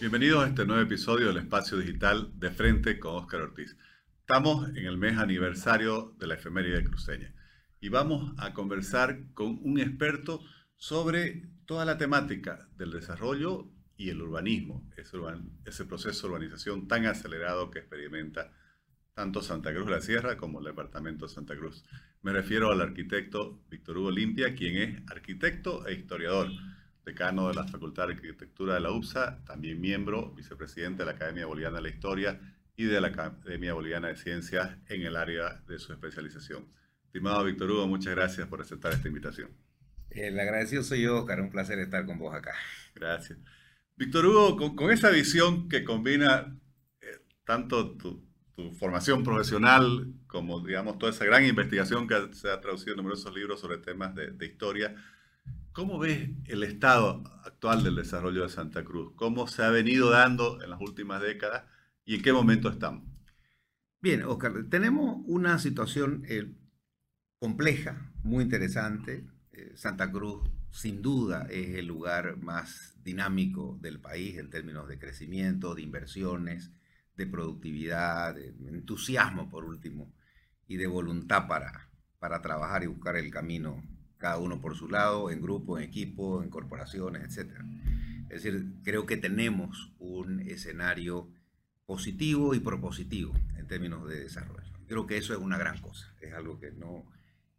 Bienvenidos a este nuevo episodio del Espacio Digital de Frente con Óscar Ortiz. Estamos en el mes aniversario de la efeméride cruceña y vamos a conversar con un experto sobre toda la temática del desarrollo y el urbanismo, ese, proceso de urbanización tan acelerado que experimenta tanto Santa Cruz de la Sierra como el departamento de Santa Cruz. Me refiero al arquitecto Víctor Hugo Limpia, quien es arquitecto e historiador decano de la Facultad de Arquitectura de la UPSA, también miembro, vicepresidente de la Academia Boliviana de la Historia y de la Academia Boliviana de Ciencias en el área de su especialización. Estimado Víctor Hugo, muchas gracias por aceptar esta invitación. El agradecido soy yo, Oscar, un placer estar con vos acá. Gracias. Víctor Hugo, con, esa visión que combina eh, tanto tu, formación profesional como, digamos, toda esa gran investigación que se ha traducido en numerosos libros sobre temas de, de historia, ¿Cómo ves el estado actual del desarrollo de Santa Cruz? ¿Cómo se ha venido dando en las últimas décadas y en qué momento estamos? Bien, Oscar, tenemos una situación eh, compleja, muy interesante. Eh, Santa Cruz, sin duda, es el lugar más dinámico del país en términos de crecimiento, de inversiones, de productividad, de entusiasmo, por último, y de voluntad para, para trabajar y buscar el camino cada uno por su lado, en grupo, en equipo, en corporaciones, etc. Es decir, creo que tenemos un escenario positivo y propositivo en términos de desarrollo. Creo que eso es una gran cosa, es algo que no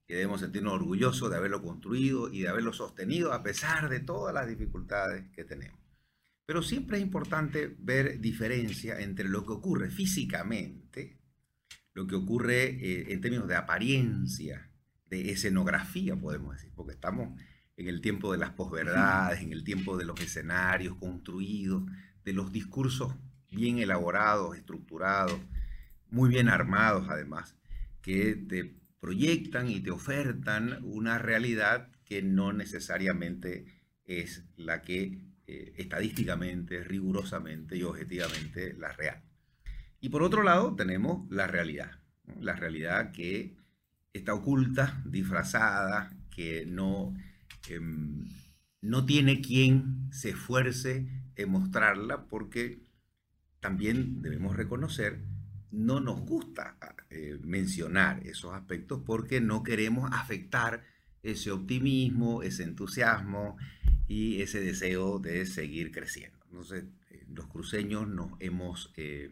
que debemos sentirnos orgullosos de haberlo construido y de haberlo sostenido a pesar de todas las dificultades que tenemos. Pero siempre es importante ver diferencia entre lo que ocurre físicamente, lo que ocurre eh, en términos de apariencia de escenografía, podemos decir, porque estamos en el tiempo de las posverdades, en el tiempo de los escenarios construidos, de los discursos bien elaborados, estructurados, muy bien armados además, que te proyectan y te ofertan una realidad que no necesariamente es la que eh, estadísticamente, rigurosamente y objetivamente la real. Y por otro lado tenemos la realidad, la realidad que está oculta, disfrazada, que no, em, no tiene quien se esfuerce en mostrarla porque también debemos reconocer, no nos gusta eh, mencionar esos aspectos porque no queremos afectar ese optimismo, ese entusiasmo y ese deseo de seguir creciendo. Entonces, eh, los cruceños nos hemos eh,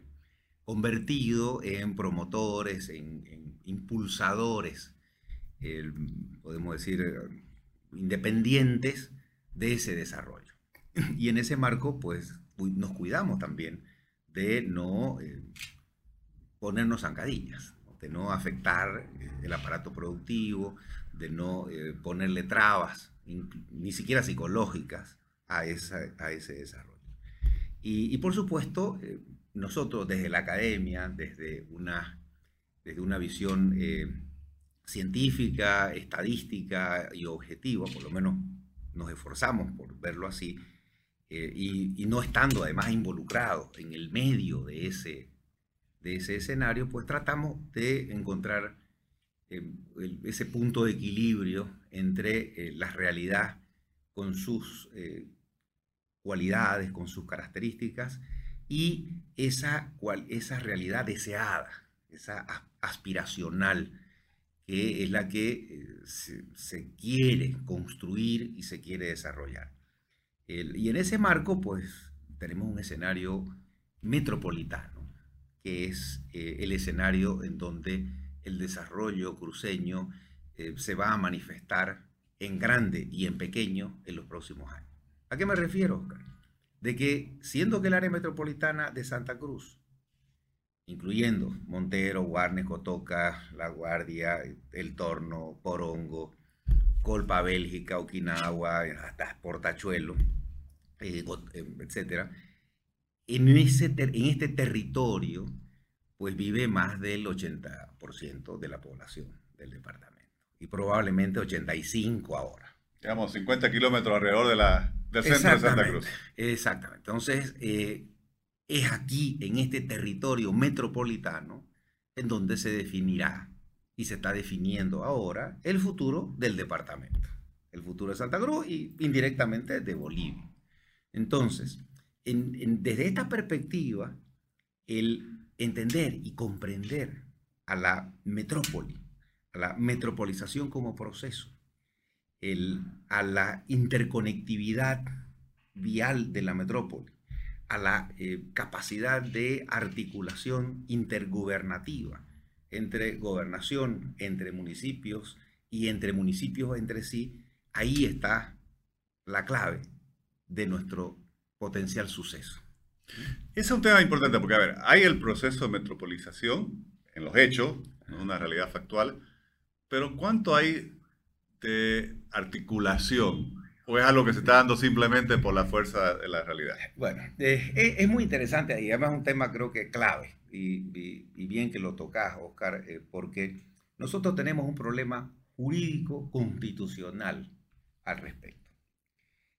convertido en promotores, en, impulsadores, podemos decir, independientes de ese desarrollo. Y en ese marco, pues, nos cuidamos también de no eh, ponernos zancadillas, de no afectar eh, el aparato productivo, de no eh, ponerle trabas, ni siquiera psicológicas, a, a ese desarrollo. Y por supuesto, nosotros desde la academia, desde una, desde una visión eh, científica, estadística y objetiva, por lo menos nos esforzamos por verlo así, eh, y, no estando además involucrados en el medio de ese, de ese escenario, pues tratamos de encontrar eh, ese punto de equilibrio entre la realidad con sus cualidades, con sus características, y esa, esa realidad deseada, esa aspiracional, que es la que eh, se, quiere construir y se quiere desarrollar. y en ese marco, pues, tenemos un escenario metropolitano, que es eh, el escenario en donde el desarrollo cruceño eh, se va a manifestar en grande y en pequeño en los próximos años. ¿A qué me refiero, Oscar? De que siendo que el área metropolitana de Santa Cruz, incluyendo Montero, Guarne, Cotoca, La Guardia, El Torno, Porongo, Colpa, Bélgica, Okinawa, hasta Portachuelo, eh, eh, etc., en, ese en este territorio pues vive más del 80% de la población del departamento y probablemente 85 ahora. Digamos, 50 kilómetros alrededor de la, del centro de Santa Cruz. Exactamente. Entonces, eh, es aquí, en este territorio metropolitano, en donde se definirá y se está definiendo ahora el futuro del departamento. El futuro de Santa Cruz y indirectamente de Bolivia. Entonces, desde esta perspectiva, el entender y comprender a la metrópoli, a la metropolización como proceso, a la interconectividad vial de la metrópoli, a la eh, capacidad de articulación intergubernativa entre gobernación, entre municipios y entre municipios entre sí, ahí está la clave de nuestro potencial suceso. Ese es un tema importante porque, a ver, hay el proceso de metropolización en los hechos, en una realidad factual, pero ¿cuánto hay de articulación? ¿O es algo que se está dando simplemente por la fuerza de la realidad? Bueno, eh, es, muy interesante y además es un tema creo que clave y, bien que lo tocas, Oscar, eh, porque nosotros tenemos un problema jurídico constitucional al respecto.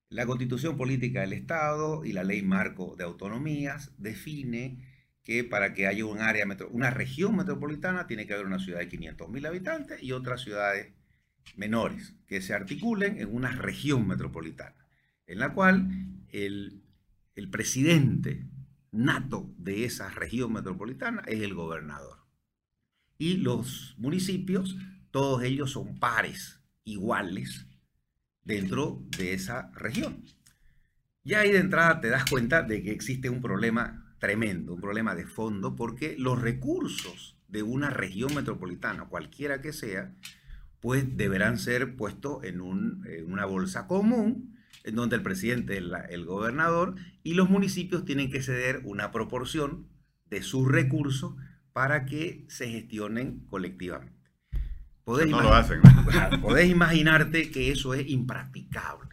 La constitución política del Estado y la ley marco de autonomías define que para que haya un área una región metropolitana tiene que haber una ciudad de 500.000 habitantes y otras ciudades menores que se articulen en una región metropolitana, en la cual el, el presidente nato de esa región metropolitana es el gobernador. Y los municipios, todos ellos son pares, iguales, dentro de esa región. Ya ahí de entrada te das cuenta de que existe un problema tremendo, un problema de fondo, porque los recursos de una región metropolitana, cualquiera que sea, pues deberán ser puestos en, una bolsa común, en donde el presidente es el gobernador y los municipios tienen que ceder una proporción de sus recursos para que se gestionen colectivamente. Podés, no lo hacen, podés imaginarte que eso es impracticable.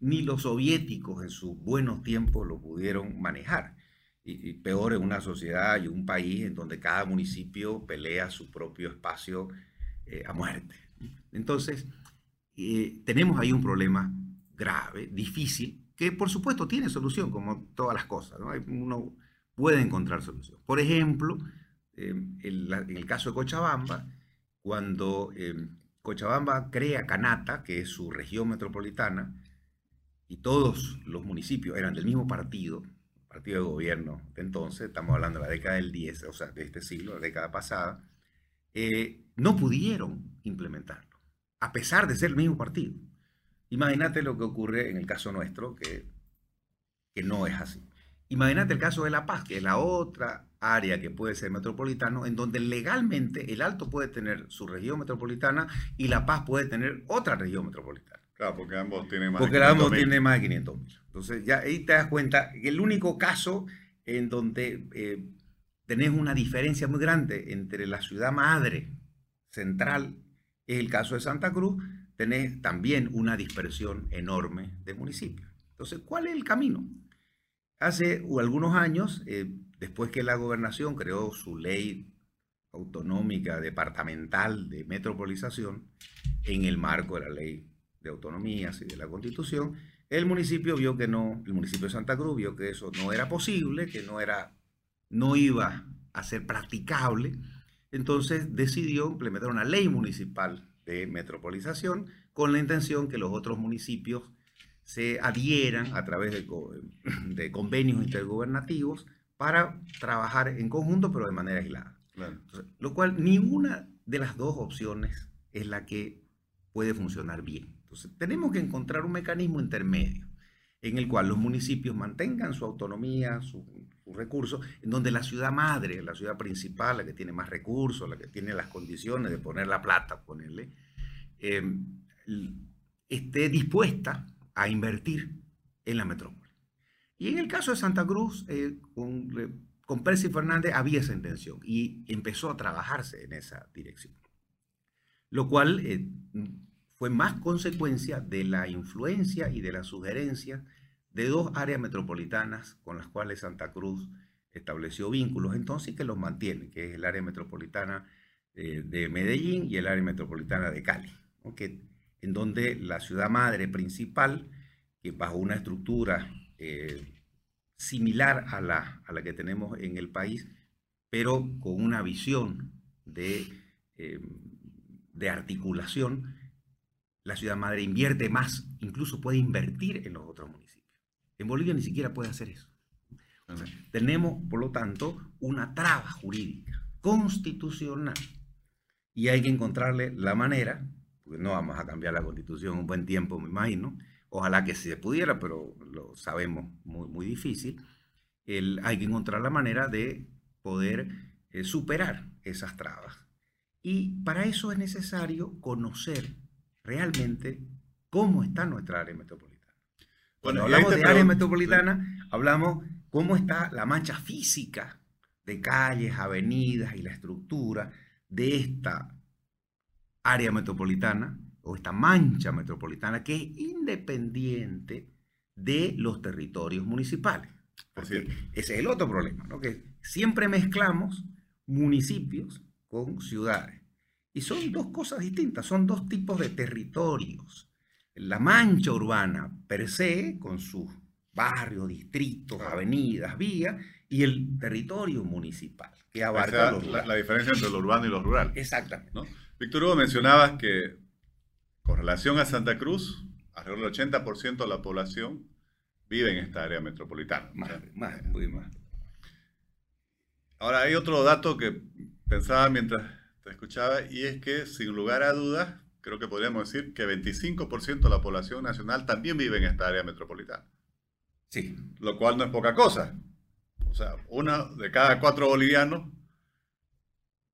Ni los soviéticos en sus buenos tiempos lo pudieron manejar y, peor en una sociedad y un país en donde cada municipio pelea su propio espacio eh, a muerte. Entonces, eh, tenemos ahí un problema grave, difícil, que por supuesto tiene solución, como todas las cosas. Uno puede encontrar solución. Por ejemplo, eh, en, el caso de Cochabamba, cuando Cochabamba crea Canata, que es su región metropolitana, y todos los municipios eran del mismo partido, partido de gobierno de entonces, estamos hablando de la década del 10, o sea, de este siglo, la década pasada, eh, no pudieron implementarlo, a pesar de ser el mismo partido. Imagínate lo que ocurre en el caso nuestro, que, que no es así. Imagínate el caso de La Paz, que es la otra área que puede ser metropolitano, en donde legalmente el Alto puede tener su región metropolitana y La Paz puede tener otra región metropolitana. Claro, porque ambos tienen más porque de 500 ambos tienen más de 500 mil. Entonces, ya ahí te das cuenta que el único caso en donde eh, tenés una diferencia muy grande entre la ciudad madre central es el caso de Santa Cruz, tenés también una dispersión enorme de municipios. Entonces, ¿cuál es el camino? Hace algunos años, eh, después que la gobernación creó su ley autonómica departamental de metropolización, en el marco de la ley de autonomías y de la constitución, el municipio vio que no, el municipio de Santa Cruz vio que eso no era posible, que no era, no iba a ser practicable, entonces decidió implementar una ley municipal de metropolización con la intención que los otros municipios se adhieran a través de, de convenios intergubernativos para trabajar en conjunto, pero de manera aislada. lo cual ninguna de las dos opciones es la que puede funcionar bien. Entonces, tenemos que encontrar un mecanismo intermedio en el cual los municipios mantengan su autonomía, sus recursos, en donde la ciudad madre, la ciudad principal, la que tiene más recursos, la que tiene las condiciones de poner la plata, ponerle, eh, esté dispuesta a invertir en la metrópoli. Y en el caso de Santa Cruz, eh, con, con Percy Fernández había esa intención y empezó a trabajarse en esa dirección. Lo cual eh, fue más consecuencia de la influencia y de la sugerencia de dos áreas metropolitanas con las cuales Santa Cruz estableció vínculos entonces que los mantiene, que es el área metropolitana eh, de Medellín y el área metropolitana de Cali, en donde la ciudad madre principal, que bajo una estructura eh, similar a la, a la que tenemos en el país, pero con una visión de, eh, de articulación, la ciudad madre invierte más, incluso puede invertir en los otros municipios. En Bolivia ni siquiera puede hacer eso. tenemos, por lo tanto, una traba jurídica constitucional y hay que encontrarle la manera, porque no vamos a cambiar la constitución un buen tiempo, me imagino, ojalá que se pudiera, pero lo sabemos muy, muy difícil, el, hay que encontrar la manera de poder eh, superar esas trabas. Y para eso es necesario conocer realmente cómo está nuestra área metropolitana. Cuando hablamos de área metropolitana, hablamos cómo está la mancha física de calles, avenidas y la estructura de esta área metropolitana o esta mancha metropolitana que es independiente de los territorios municipales. ese es el otro problema, ¿no? que siempre mezclamos municipios con ciudades. Y son dos cosas distintas, son dos tipos de territorios. La mancha urbana per se, con sus barrios, distritos, avenidas, vías, y el territorio municipal, que abarca la, diferencia entre lo urbano y lo rural. Exactamente. ¿no? Víctor Hugo, mencionabas que con relación a Santa Cruz, alrededor del 80% de la población vive en esta área metropolitana. Más, más, muy más. Ahora, hay otro dato que pensaba mientras te escuchaba y es que, sin lugar a dudas, creo que podríamos decir que 25% de la población nacional también vive en esta área metropolitana. Sí. Lo cual no es poca cosa. O sea, una de cada cuatro bolivianos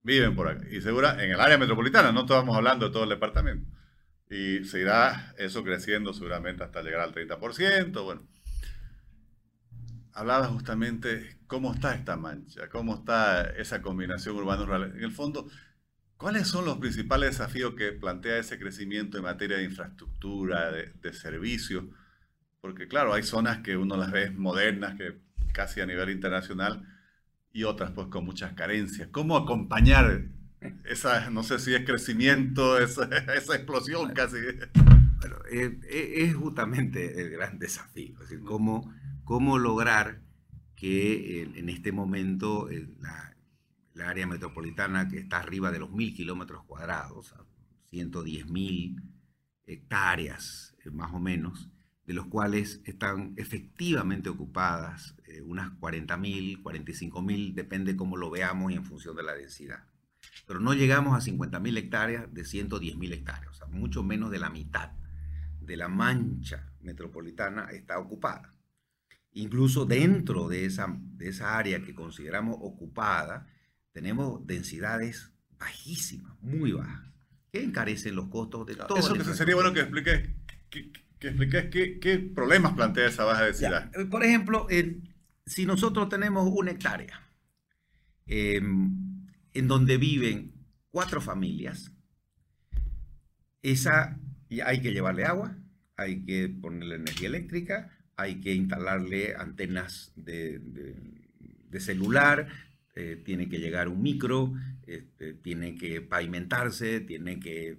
viven por acá. Y segura, en el área metropolitana, no estamos hablando de todo el departamento. Y se irá eso creciendo seguramente hasta llegar al 30%. Bueno, hablaba justamente cómo está esta mancha, cómo está esa combinación urbano-rural. En el fondo, ¿cuáles son los principales desafíos que plantea ese crecimiento en materia de infraestructura, de, de servicios? Porque claro, hay zonas que uno las ve modernas, que casi a nivel internacional, y otras pues con muchas carencias. ¿Cómo acompañar esa, no sé si es crecimiento, esa, esa explosión casi? Bueno, eh, eh, es, justamente el gran desafío, es decir, cómo, cómo lograr que en este momento la, área metropolitana que está arriba de los mil kilómetros cuadrados, 110 mil hectáreas eh, más o menos, de los cuales están efectivamente ocupadas eh, unas 40.000, 45.000, depende cómo lo veamos y en función de la densidad. Pero no llegamos a 50.000 hectáreas de 110.000 hectáreas, o sea, mucho menos de la mitad de la mancha metropolitana está ocupada. Incluso dentro de esa, de esa área que consideramos ocupada, tenemos densidades bajísimas, muy bajas, que encarecen los costos de todo. Eso que sería bueno que explique que expliques qué, problemas plantea esa baja densidad. Eh, por ejemplo, si nosotros tenemos una hectárea em, en donde viven cuatro familias, esa hay que llevarle agua, hay que ponerle energía eléctrica, hay que instalarle antenas de, celular, eh, tiene que llegar un micro, este, tiene que pavimentarse, tiene que...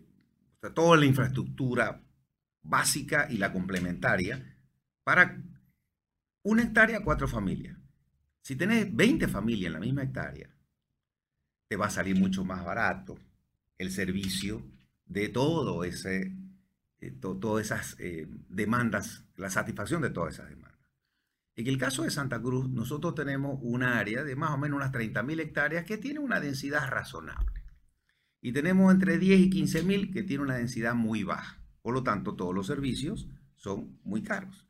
toda la infraestructura básica y la complementaria para una hectárea, cuatro familias. Si tenés 20 familias en la misma hectárea, te va a salir mucho más barato el servicio de todo ese, eh, todas esas eh, demandas, la satisfacción de todas esas demandas. En el caso de Santa Cruz, nosotros tenemos un área de más o menos unas 30.000 hectáreas que tiene una densidad razonable. Y tenemos entre 10 y 15.000 que tiene una densidad muy baja. Por lo tanto, todos los servicios son muy caros.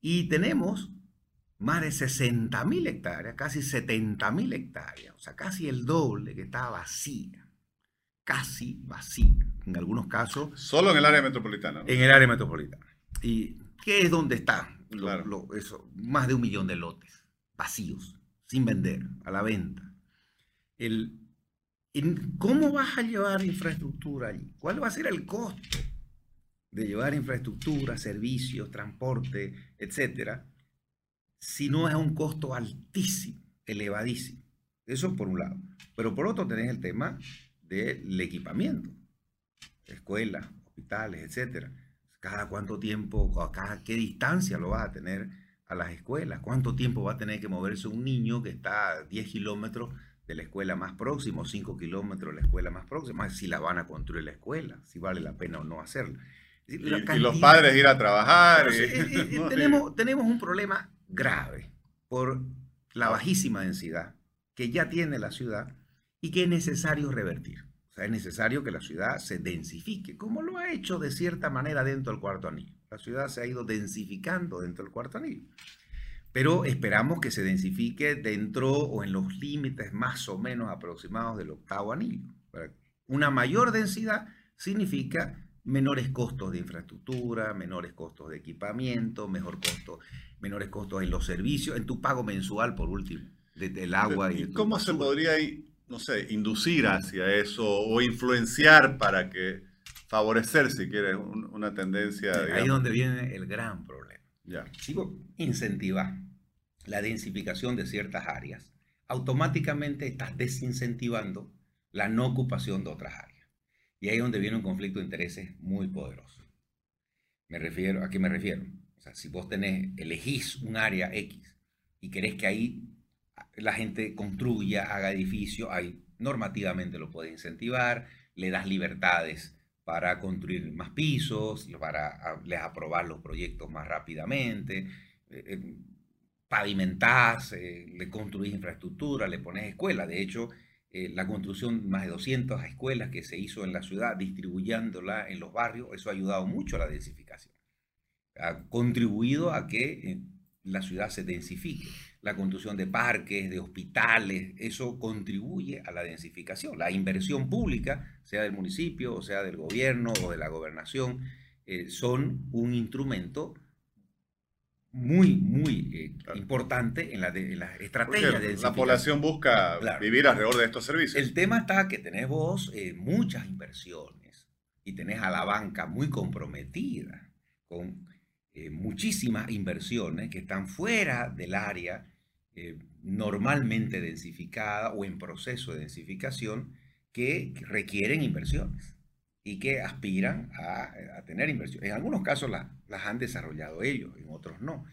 Y tenemos más de 60.000 hectáreas, casi 70.000 hectáreas, o sea, casi el doble que está vacía, casi vacía, en algunos casos. Solo en el área metropolitana. En el área metropolitana. ¿Y qué es donde está? Eso, más de un millón de lotes vacíos, sin vender, a la venta. El, ¿Cómo vas a llevar infraestructura allí? ¿Cuál va a ser el costo? de llevar infraestructura, servicios, transporte, etcétera, si no es un costo altísimo, elevadísimo. Eso por un lado. Pero por otro tenés el tema del equipamiento, escuelas, hospitales, etcétera. Cada cuánto tiempo, a cada qué distancia lo vas a tener a las escuelas, cuánto tiempo va a tener que moverse un niño que está a 10 kilómetros de la escuela más próxima, 5 kilómetros de la escuela más próxima, si la van a construir la escuela, si vale la pena o no hacerlo. Y, los padres ir a trabajar. tenemos, tenemos un problema grave, por la bajísima densidad que ya tiene la ciudad y que es necesario revertir. O sea, es necesario que la ciudad se densifique, como lo ha hecho de cierta manera dentro del cuarto anillo. La ciudad se ha ido densificando dentro del cuarto anillo. Pero esperamos que se densifique dentro o en los límites más o menos aproximados del octavo anillo. Una mayor densidad significa menores costos de infraestructura, menores costos de equipamiento, mejor costo, menores costos en los servicios, en tu pago mensual por último, del agua y, ¿Cómo se podría, no sé, inducir hacia eso o influenciar para que favorecer, si quieres, una tendencia? Ahí es donde viene el gran problema. Ya. Sigo incentivar la densificación de ciertas áreas, automáticamente estás desincentivando la no ocupación de otras áreas. Y ahí es donde viene un conflicto de intereses muy poderoso. Me refiero, ¿A qué me refiero? O sea, si vos tenés, elegís un área X y querés que ahí la gente construya, haga edificios, ahí normativamente lo puedes incentivar, le das libertades para construir más pisos, para les aprobar los proyectos más rápidamente, eh, eh, pavimentás, eh, le construís infraestructura, le pones escuela. De hecho, eh, la construcción de más de 200 escuelas que se hizo en la ciudad, distribuyéndola en los barrios, eso ha ayudado mucho a la densificación. Ha contribuido a que la ciudad se densifique. La construcción de parques, de hospitales, eso contribuye a la densificación. La inversión pública, sea del municipio, o sea del gobierno o de la gobernación, eh, son un instrumento muy, muy eh, importante en la, de, la estrategia de La población busca vivir alrededor de estos servicios. El tema está que tenés vos eh, muchas inversiones y tenés a la banca muy comprometida con eh, muchísimas inversiones que están fuera del área normalmente densificada o en proceso de densificación que requieren inversiones y que aspiran a, tener inversión. En algunos casos las han desarrollado ellos, en otros no.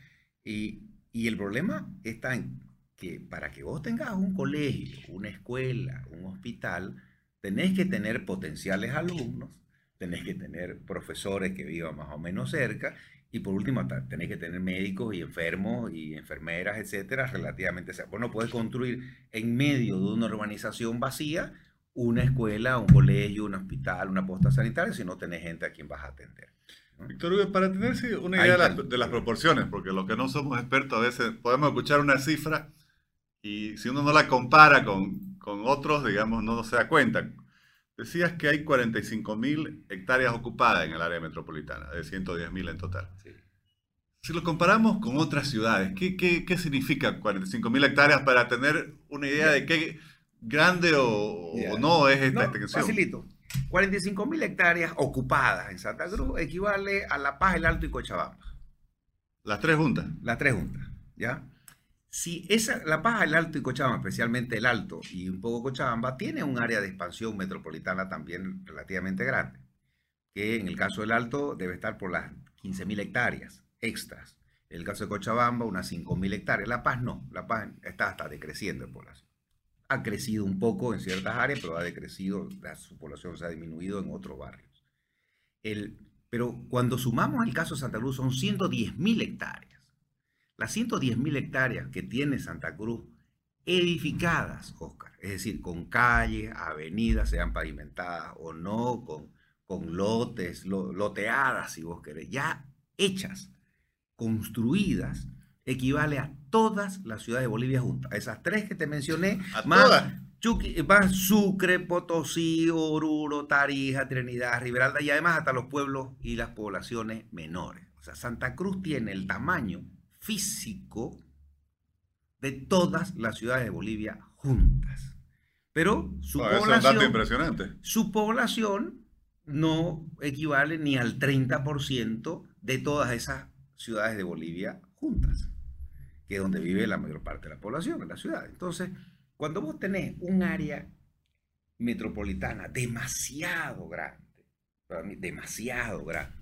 Y, el problema está en que para que vos tengas un colegio, una escuela, un hospital, tenés que tener potenciales alumnos, tenés que tener profesores que vivan más o menos cerca y por último tenés que tener médicos y enfermos y enfermeras, etcétera, relativamente. Vos no puedes construir en medio de una urbanización vacía una escuela, un colegio, un hospital, una posta sanitaria, si no tenés gente a quien vas a atender. Víctor Hugo, para tenerse una idea de las, proporciones, porque los que no somos expertos a veces podemos escuchar una cifra y si uno no la compara con, con otros, digamos, no, se da cuenta. Decías que hay 45 mil hectáreas ocupadas en el área metropolitana, de 110 mil en total. Si lo comparamos con otras ciudades, ¿qué, qué, qué significa 45 mil hectáreas para tener una idea de qué grande o, no es esta extensión? Facilito. 45 mil hectáreas ocupadas en Santa Cruz equivale a La Paz, el Alto y Cochabamba. Las tres juntas. Las tres juntas, ¿ya? Si esa, La Paz, el Alto y Cochabamba, especialmente el Alto y un poco Cochabamba, tiene un área de expansión metropolitana también relativamente grande, que en el caso del Alto debe estar por las 15 mil hectáreas extras. En el caso de Cochabamba, unas 5 mil hectáreas. La Paz no, La Paz está hasta decreciendo en población ha crecido un poco en ciertas áreas, pero ha decrecido, su población se ha disminuido en otros barrios. El, pero cuando sumamos el caso de Santa Cruz, son 110 mil hectáreas. Las 110 mil hectáreas que tiene Santa Cruz edificadas, Oscar, es decir, con calles, avenidas, sean pavimentadas o no, con, con lotes, loteadas, si vos querés, ya hechas, construidas, equivale a todas las ciudades de Bolivia juntas. Esas tres que te mencioné, más, Sucre, Potosí, Oruro, Tarija, Trinidad, Riberalda y además hasta los pueblos y las poblaciones menores. O sea, Santa Cruz tiene el tamaño físico de todas las ciudades de Bolivia juntas. Pero su población, impresionante. su población no equivale ni al 30% de todas esas ciudades de Bolivia juntas que es donde vive la mayor parte de la población, en la ciudad. Entonces, cuando vos tenés un área metropolitana demasiado grande, demasiado grande,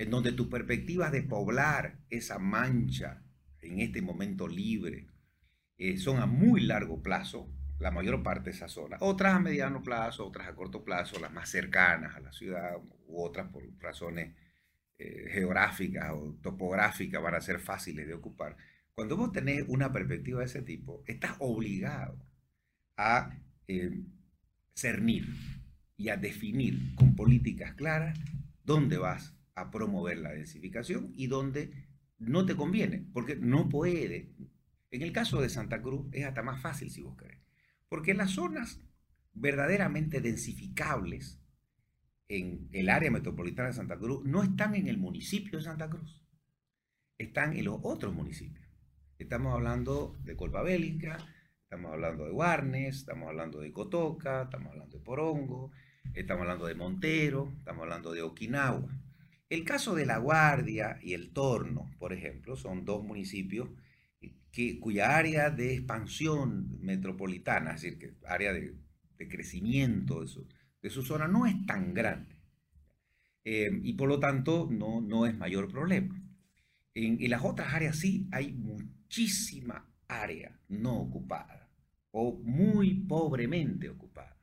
en donde tus perspectivas de poblar esa mancha en este momento libre eh, son a muy largo plazo, la mayor parte de esa zona, otras a mediano plazo, otras a corto plazo, las más cercanas a la ciudad u otras por razones eh, geográficas o topográficas van a ser fáciles de ocupar. Cuando vos tenés una perspectiva de ese tipo, estás obligado a eh, cernir y a definir con políticas claras dónde vas a promover la densificación y dónde no te conviene, porque no puede. En el caso de Santa Cruz es hasta más fácil si vos querés, porque las zonas verdaderamente densificables en el área metropolitana de Santa Cruz no están en el municipio de Santa Cruz, están en los otros municipios. Estamos hablando de Colpa Bélica, estamos hablando de Guarnes, estamos hablando de Cotoca, estamos hablando de Porongo, estamos hablando de Montero, estamos hablando de Okinawa. El caso de La Guardia y El Torno, por ejemplo, son dos municipios cuya área de expansión metropolitana, es decir, que área de, crecimiento de su, zona no es tan grande. Eh, y por lo tanto no, no es mayor problema. En, en las otras áreas sí hay muchísima área no ocupada o muy pobremente ocupada.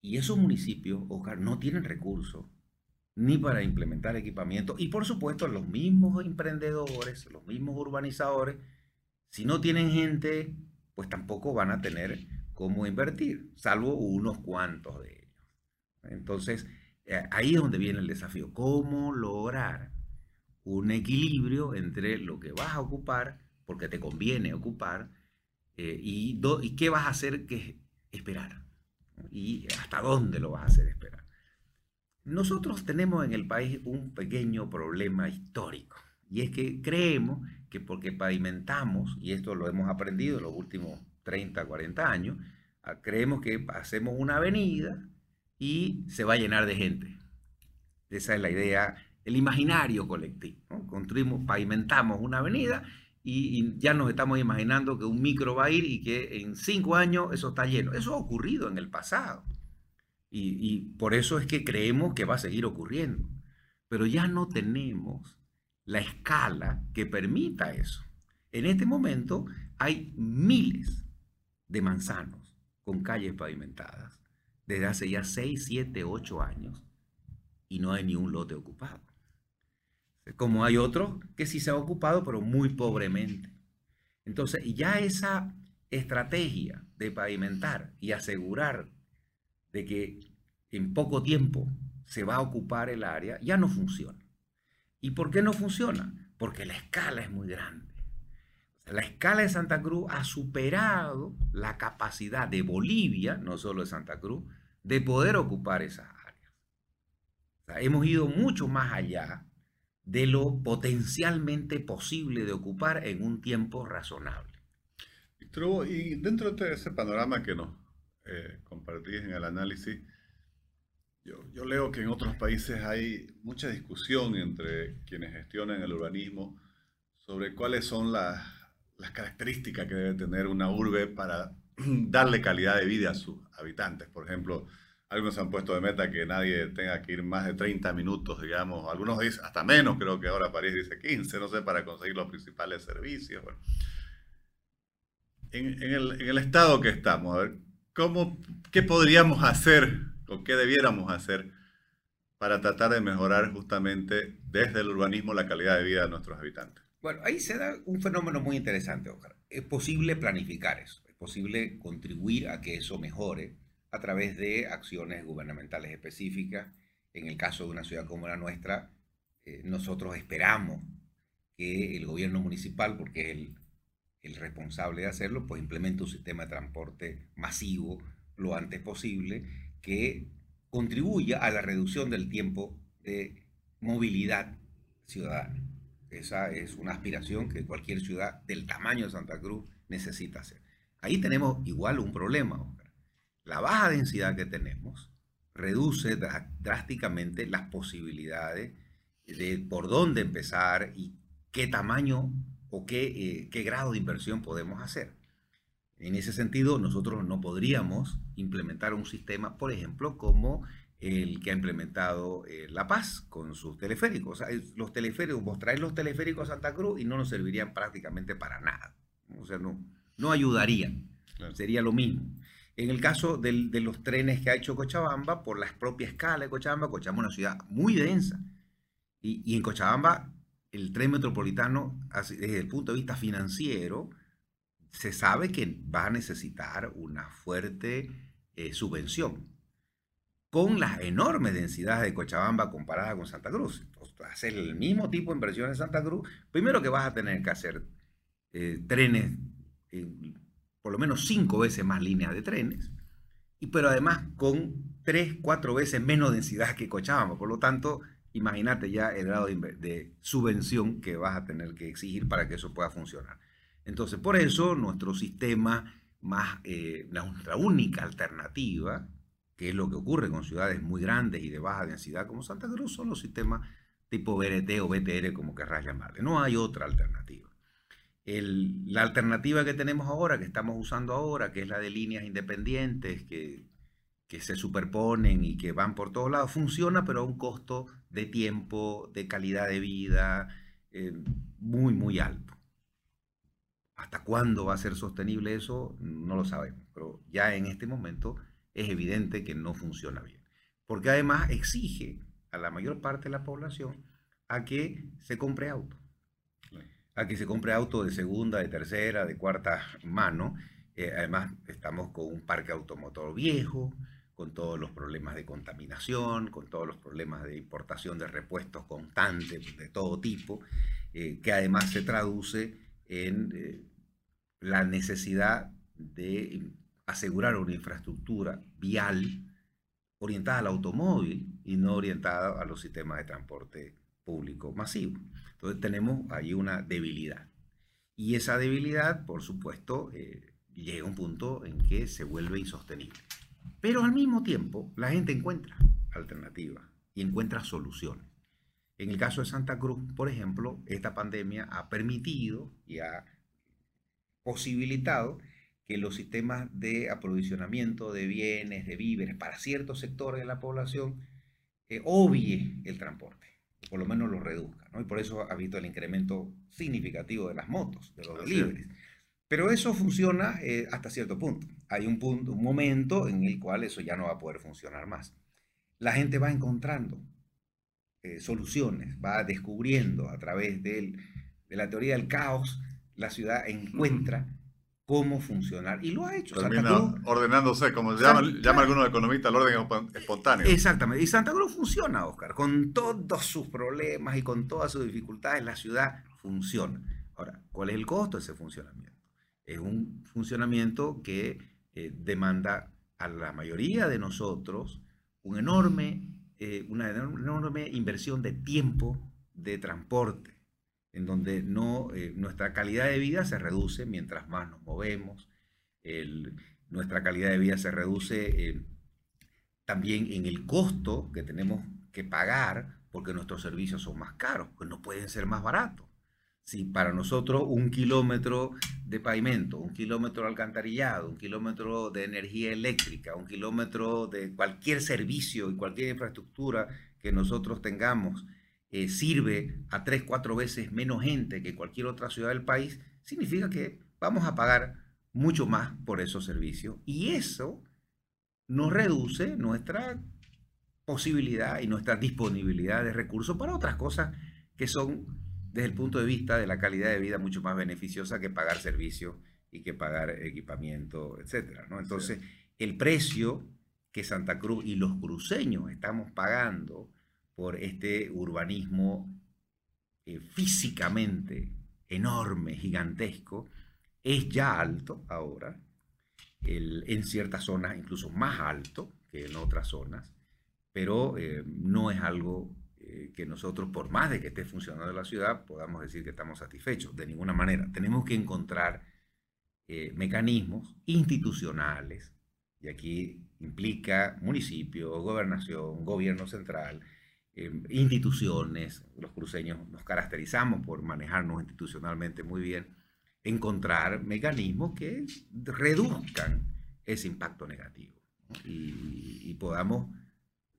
Y esos municipios, Oscar, no tienen recursos ni para implementar equipamiento. Y por supuesto, los mismos emprendedores, los mismos urbanizadores, si no tienen gente, pues tampoco van a tener cómo invertir, salvo unos cuantos de ellos. Entonces, eh, ahí es donde viene el desafío. ¿Cómo lograr un equilibrio entre lo que vas a ocupar, porque te conviene ocupar, eh, y, y qué vas a hacer que esperar? ¿Y hasta dónde lo vas a hacer esperar? Nosotros tenemos en el país un pequeño problema histórico y es que creemos que porque pavimentamos, y esto lo hemos aprendido en los últimos 30, 40 años, ah, creemos que hacemos una avenida y se va a llenar de gente. Esa es la idea, el imaginario colectivo. Construimos, pavimentamos una avenida y, y, ya nos estamos imaginando que un micro va a ir y que en cinco años eso está lleno. Eso ha ocurrido en el pasado. Y, por eso es que creemos que va a seguir ocurriendo. Pero ya no tenemos la escala que permita eso. En este momento hay miles de manzanos con calles pavimentadas desde hace ya 6, 7, 8 años y no hay ni un lote ocupado. Como hay otros que sí se han ocupado, pero muy pobremente. Entonces, ya esa estrategia de pavimentar y asegurar de que en poco tiempo se va a ocupar el área, ya no funciona. ¿Y por qué no funciona? Porque la escala es muy grande. La escala de Santa Cruz ha superado la capacidad de Bolivia, no solo de Santa Cruz, de poder ocupar esas áreas. hemos ido mucho más allá de lo potencialmente posible de ocupar en un tiempo razonable. Y dentro de ese panorama que nos eh, compartís en el análisis, yo, yo, leo que en otros países hay mucha discusión entre quienes gestionan el urbanismo sobre cuáles son las, las características que debe tener una urbe para darle calidad de vida a sus habitantes. Por ejemplo, algunos han puesto de meta que nadie tenga que ir más de 30 minutos, digamos, algunos dicen hasta menos, creo que ahora París dice 15, no sé, para conseguir los principales servicios. Bueno. En, en, el, en el estado que estamos, a ver, ¿Cómo, ¿Qué podríamos hacer o qué debiéramos hacer para tratar de mejorar justamente desde el urbanismo la calidad de vida de nuestros habitantes? Bueno, ahí se da un fenómeno muy interesante, Oscar. Es posible planificar eso, es posible contribuir a que eso mejore a través de acciones gubernamentales específicas. En el caso de una ciudad como la nuestra, eh, nosotros esperamos que el gobierno municipal, porque es el el responsable de hacerlo, pues implemente un sistema de transporte masivo lo antes posible que contribuya a la reducción del tiempo de movilidad ciudadana. Esa es una aspiración que cualquier ciudad del tamaño de Santa Cruz necesita hacer. Ahí tenemos igual un problema. La baja densidad que tenemos reduce drásticamente las posibilidades de por dónde empezar y qué tamaño o eh, qué, grado de inversión podemos hacer. En ese sentido, nosotros no podríamos implementar un sistema, por ejemplo, como el que ha implementado eh, La Paz con sus teleféricos. los teleféricos, vos traes los teleféricos a Santa Cruz y no nos servirían prácticamente para nada. O sea, no, no ayudarían. Sería lo mismo. En el caso de los trenes que ha hecho Cochabamba, por la propia escala de Cochabamba, Cochabamba es una ciudad muy densa. Y, y en Cochabamba el tren metropolitano, desde el punto de vista financiero, se sabe que va a necesitar una fuerte eh, subvención con las enormes densidades de Cochabamba comparada con Santa Cruz. hacer el mismo tipo de inversión en Santa Cruz, primero que vas a tener que hacer eh, trenes, por lo menos cinco veces más líneas de trenes, y, pero además con tres, cuatro veces menos densidad que Cochabamba. Por lo tanto, imagínate ya el grado de, subvención que vas a tener que exigir para que eso pueda funcionar. Entonces, por eso nuestro sistema más, eh, nuestra única alternativa que es lo que ocurre con ciudades muy grandes y de baja densidad como Santa Cruz, son los sistemas tipo BRT o BTR, como querrás llamarle. No hay otra alternativa. la alternativa que tenemos ahora, que estamos usando ahora, que es la de líneas independientes, que, que se superponen y que van por todos lados, funciona, pero a un costo de tiempo, de calidad de vida, eh, muy, muy alto. ¿Hasta cuándo va a ser sostenible eso? No lo sabemos, pero ya en este momento es evidente que no funciona bien. Porque además exige a la mayor parte de la población a que se compre auto. A que se compre auto de segunda, de tercera, de cuarta mano. Eh, además, estamos con un parque automotor viejo, con todos los problemas de contaminación, con todos los problemas de importación de repuestos constantes de todo tipo, eh, que además se traduce en eh, la necesidad de asegurar una infraestructura vial orientada al automóvil y no orientada a los sistemas de transporte público masivo. Entonces tenemos ahí una debilidad. Y esa debilidad, por supuesto, eh, llega a un punto en que se vuelve insostenible. Pero al mismo tiempo, la gente encuentra alternativas y encuentra soluciones. En el caso de Santa Cruz, por ejemplo, esta pandemia ha permitido y ha posibilitado que los sistemas de aprovisionamiento de bienes, de víveres para ciertos sectores de la población eh, obvie el transporte, por lo menos lo reduzca. ¿no? Y por eso ha habido el incremento significativo de las motos, de los deliveries. Pero eso funciona eh, hasta cierto punto. Hay un, punto, un momento en el cual eso ya no va a poder funcionar más. La gente va encontrando eh, soluciones, va descubriendo a través de la teoría del caos, la ciudad encuentra cómo funcionar. Y lo ha hecho. Termina ordenándose, como llama, llama algunos economistas, el orden espontáneo. Exactamente. Y Santa Cruz funciona, Oscar. Con todos sus problemas y con todas sus dificultades, la ciudad funciona. Ahora, ¿cuál es el costo de ese funcionamiento? Es un funcionamiento que eh, demanda a la mayoría de nosotros eh, una enorme inversión de tiempo de transporte en donde eh, nuestra calidad de vida se reduce mientras más nos movemos, nuestra calidad de vida se reduce también en el costo que tenemos que pagar porque nuestros servicios son más caros, pues no pueden ser más baratos. Si para nosotros un kilómetro de pavimento, un kilómetro de alcantarillado, un kilómetro de energía eléctrica, un kilómetro de cualquier servicio y cualquier infraestructura que nosotros tengamos eh, sirve a tres, cuatro veces menos gente que cualquier otra ciudad del país, significa que vamos a pagar mucho más por esos servicios. Y eso nos reduce nuestra posibilidad y nuestra disponibilidad de recursos para otras cosas que son, desde el punto de vista de la calidad de vida, mucho más beneficiosa que pagar servicios y que pagar equipamiento, etc. ¿no? Entonces, el precio que Santa Cruz y los cruceños estamos pagando por este urbanismo eh, físicamente enorme, gigantesco, es ya alto ahora, en ciertas zonas incluso más alto que en otras zonas, pero eh, no es algo eh, que nosotros, por más de que esté funcionando la ciudad, podamos decir que estamos satisfechos, de ninguna manera. Tenemos que encontrar mecanismos institucionales, y aquí implica municipio, gobernación, gobierno central, Em, instituciones, los cruceños nos caracterizamos por manejarnos institucionalmente muy bien, encontrar mecanismos que reduzcan ese impacto negativo y, podamos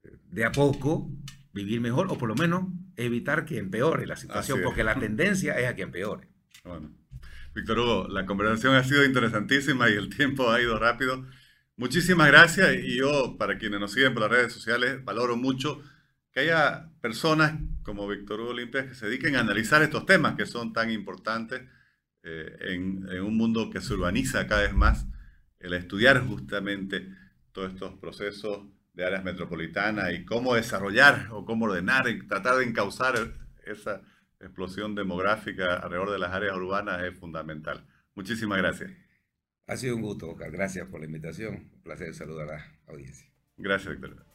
eh, de a poco vivir mejor o por lo menos evitar que empeore la situación, porque la tendencia es a que empeore. Bueno. Víctor Hugo, la conversación ha sido interesantísima y el tiempo ha ido rápido. Muchísimas gracias y yo, para quienes nos siguen por las redes sociales, valoro mucho que haya personas como Víctor Hugo Limpias que se dediquen a analizar estos temas que son tan importantes eh, en, en, un mundo que se urbaniza cada vez más, el estudiar justamente todos estos procesos de áreas metropolitanas y cómo desarrollar o cómo ordenar, y tratar de encauzar esa explosión demográfica alrededor de las áreas urbanas es fundamental. Muchísimas gracias. Ha sido un gusto, Oscar. Gracias por la invitación. Un placer saludar a la audiencia. Gracias, Víctor.